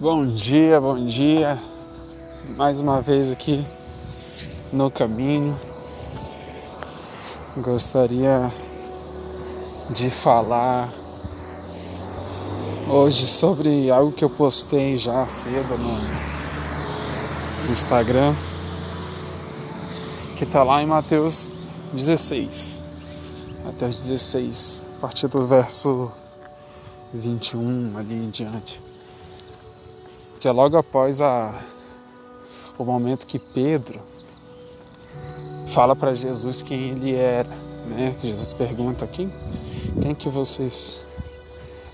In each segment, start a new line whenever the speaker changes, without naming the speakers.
Bom dia, bom dia. Mais uma vez aqui no caminho. Gostaria de falar hoje sobre algo que eu postei já cedo no Instagram, que está lá em Mateus 16. Mateus 16, a partir do verso 21 ali em diante que é logo após a, o momento que Pedro fala para Jesus quem ele era, né? Jesus pergunta quem, quem que vocês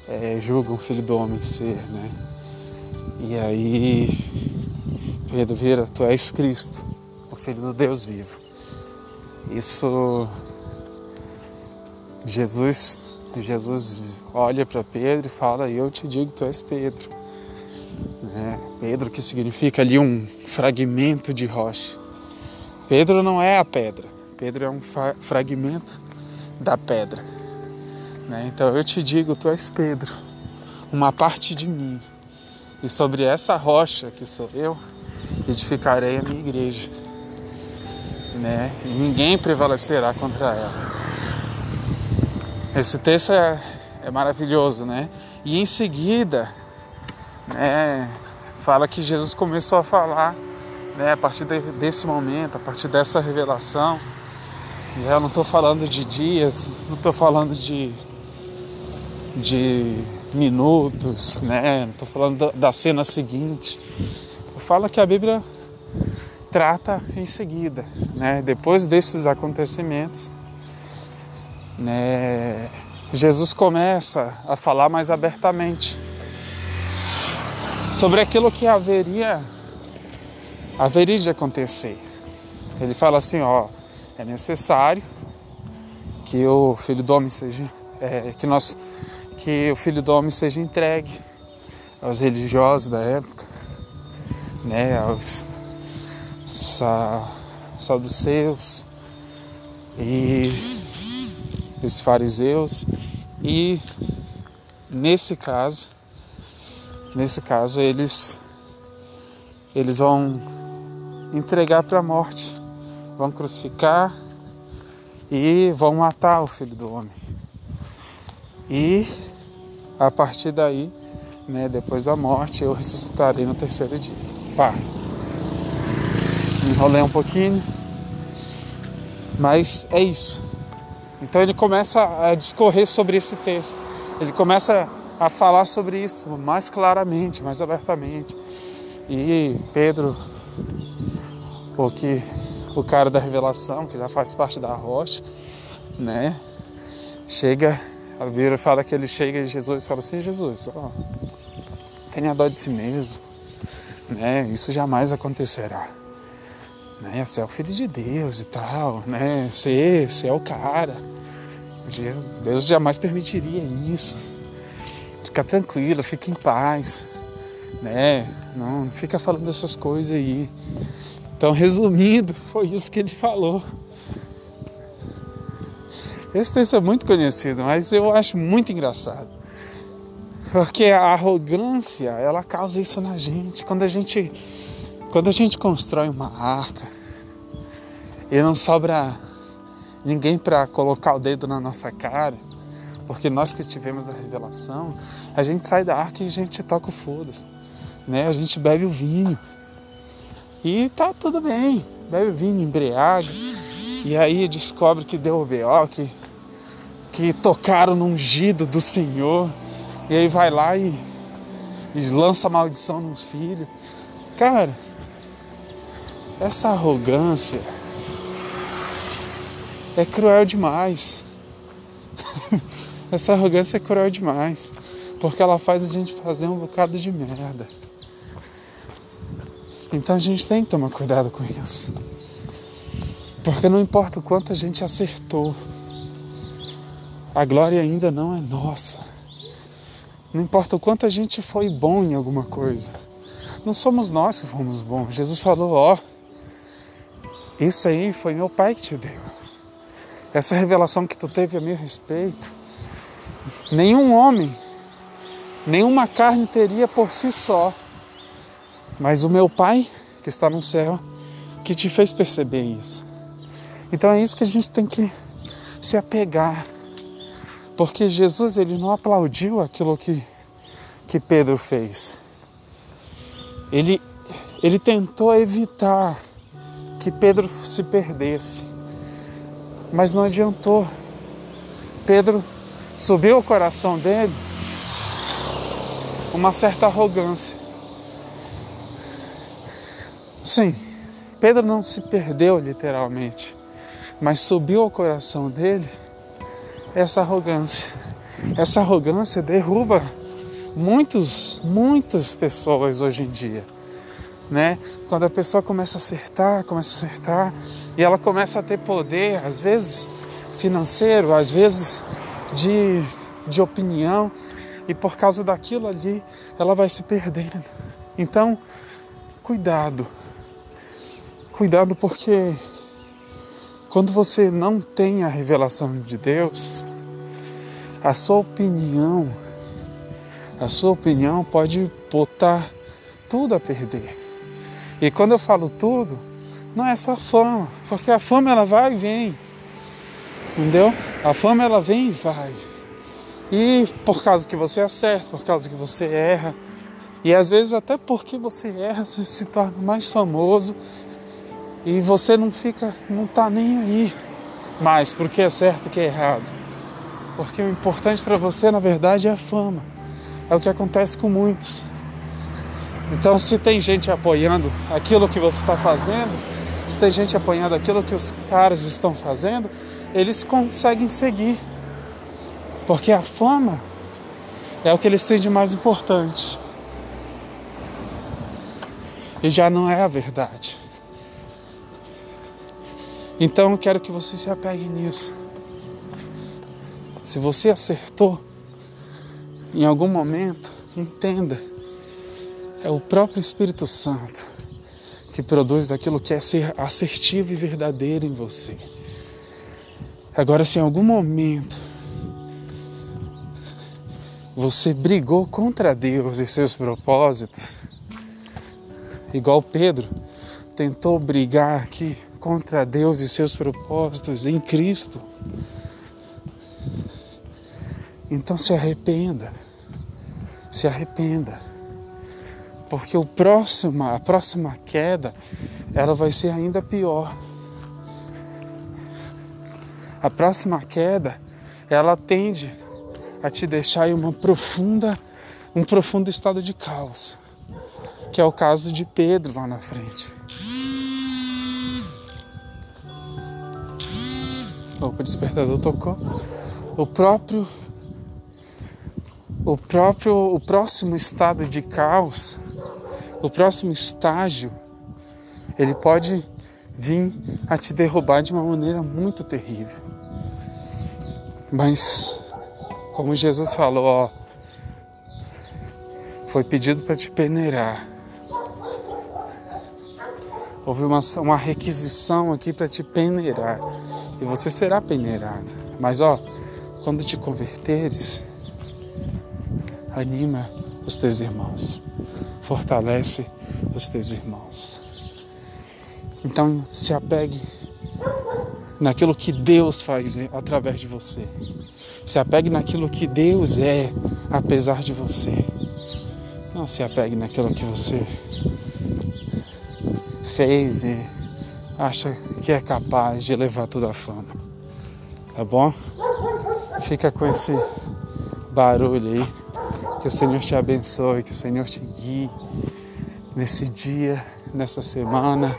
é, julgam o filho do homem ser, né? E aí Pedro vira, tu és Cristo, o filho do Deus vivo. Isso Jesus Jesus olha para Pedro e fala, eu te digo, tu és Pedro. Né? Pedro, que significa ali um fragmento de rocha. Pedro não é a pedra, Pedro é um fragmento da pedra. Né? Então eu te digo, tu és Pedro, uma parte de mim. E sobre essa rocha que sou eu, edificarei a minha igreja. Né? E ninguém prevalecerá contra ela. Esse texto é, é maravilhoso, né? E em seguida, né, fala que Jesus começou a falar, né, a partir de, desse momento, a partir dessa revelação. Eu não estou falando de dias, não estou falando de, de minutos, né? não estou falando da cena seguinte. Fala que a Bíblia trata em seguida, né? depois desses acontecimentos. Né? Jesus começa a falar mais abertamente sobre aquilo que haveria haveria de acontecer. Ele fala assim, ó, é necessário que o filho do homem seja é, que nós que o filho do homem seja entregue aos religiosos da época, né, aos sa, saduceus e os fariseus e nesse caso Nesse caso, eles eles vão entregar para a morte, vão crucificar e vão matar o filho do homem. E a partir daí, né, depois da morte, eu ressuscitarei no terceiro dia. Pá. Enrolei um pouquinho, mas é isso. Então ele começa a discorrer sobre esse texto. Ele começa a falar sobre isso mais claramente, mais abertamente. E Pedro, o que o cara da revelação, que já faz parte da rocha, né? Chega, a Bíblia fala que ele chega e Jesus fala assim, Jesus, ó, tenha dó de si mesmo, né? Isso jamais acontecerá. Né? Você é o filho de Deus e tal, né? Você, você é o cara. Deus jamais permitiria isso fica tranquilo, fica em paz, né? Não fica falando essas coisas aí. Então, resumindo, foi isso que ele falou. Esse texto é muito conhecido, mas eu acho muito engraçado. Porque a arrogância, ela causa isso na gente. Quando a gente quando a gente constrói uma arca e não sobra ninguém para colocar o dedo na nossa cara, porque nós que tivemos a revelação, a gente sai da arca e a gente toca o foda-se. Né? A gente bebe o vinho. E tá tudo bem. Bebe o vinho, embriaga. E aí descobre que deu o B.O., que, que tocaram no ungido do Senhor. E aí vai lá e, e lança maldição nos filhos. Cara, essa arrogância é cruel demais. Essa arrogância é cruel demais, porque ela faz a gente fazer um bocado de merda. Então a gente tem que tomar cuidado com isso. Porque não importa o quanto a gente acertou, a glória ainda não é nossa. Não importa o quanto a gente foi bom em alguma coisa. Não somos nós que fomos bons. Jesus falou: Ó, oh, isso aí foi meu Pai que te deu. Essa revelação que tu teve a meu respeito Nenhum homem, nenhuma carne teria por si só mas o meu Pai que está no céu que te fez perceber isso. Então é isso que a gente tem que se apegar. Porque Jesus ele não aplaudiu aquilo que, que Pedro fez. Ele, ele tentou evitar que Pedro se perdesse. Mas não adiantou. Pedro subiu o coração dele uma certa arrogância. Sim, Pedro não se perdeu literalmente, mas subiu ao coração dele essa arrogância. Essa arrogância derruba muitos, muitas pessoas hoje em dia, né? Quando a pessoa começa a acertar, começa a acertar e ela começa a ter poder, às vezes financeiro, às vezes de, de opinião, e por causa daquilo ali ela vai se perdendo. Então, cuidado, cuidado porque quando você não tem a revelação de Deus, a sua opinião, a sua opinião pode botar tudo a perder. E quando eu falo tudo, não é só a fama, porque a fama ela vai e vem. Entendeu? A fama ela vem e vai. E por causa que você acerta, por causa que você erra, e às vezes até porque você erra, você se torna mais famoso e você não fica, não tá nem aí mais porque é certo que é errado. Porque o importante para você, na verdade, é a fama. É o que acontece com muitos. Então, se tem gente apoiando aquilo que você está fazendo, se tem gente apoiando aquilo que os caras estão fazendo, eles conseguem seguir. Porque a fama é o que eles têm de mais importante. E já não é a verdade. Então eu quero que você se apegue nisso. Se você acertou em algum momento, entenda, é o próprio Espírito Santo que produz aquilo que é ser assertivo e verdadeiro em você. Agora, se em algum momento você brigou contra Deus e seus propósitos, igual Pedro tentou brigar aqui contra Deus e seus propósitos em Cristo. Então se arrependa. Se arrependa. Porque o próximo, a próxima queda, ela vai ser ainda pior. A próxima queda, ela tende a te deixar em uma profunda, um profundo estado de caos, que é o caso de Pedro lá na frente. o despertador tocou, o próprio o próprio o próximo estado de caos, o próximo estágio, ele pode vir a te derrubar de uma maneira muito terrível. Mas como Jesus falou, ó, foi pedido para te peneirar. Houve uma, uma requisição aqui para te peneirar e você será peneirado. Mas ó, quando te converteres, anima os teus irmãos, fortalece os teus irmãos. Então se apegue naquilo que Deus faz através de você. Se apegue naquilo que Deus é apesar de você. Não se apegue naquilo que você fez e acha que é capaz de levar toda a fama. Tá bom? Fica com esse barulho aí. Que o Senhor te abençoe, que o Senhor te guie nesse dia, nessa semana.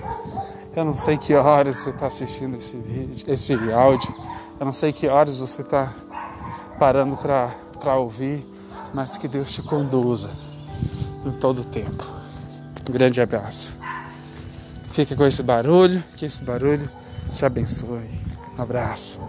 Eu não sei que horas você está assistindo esse vídeo, esse áudio. Eu não sei que horas você está parando para ouvir, mas que Deus te conduza em todo o tempo. Um grande abraço. Fica com esse barulho, que esse barulho te abençoe. Um abraço.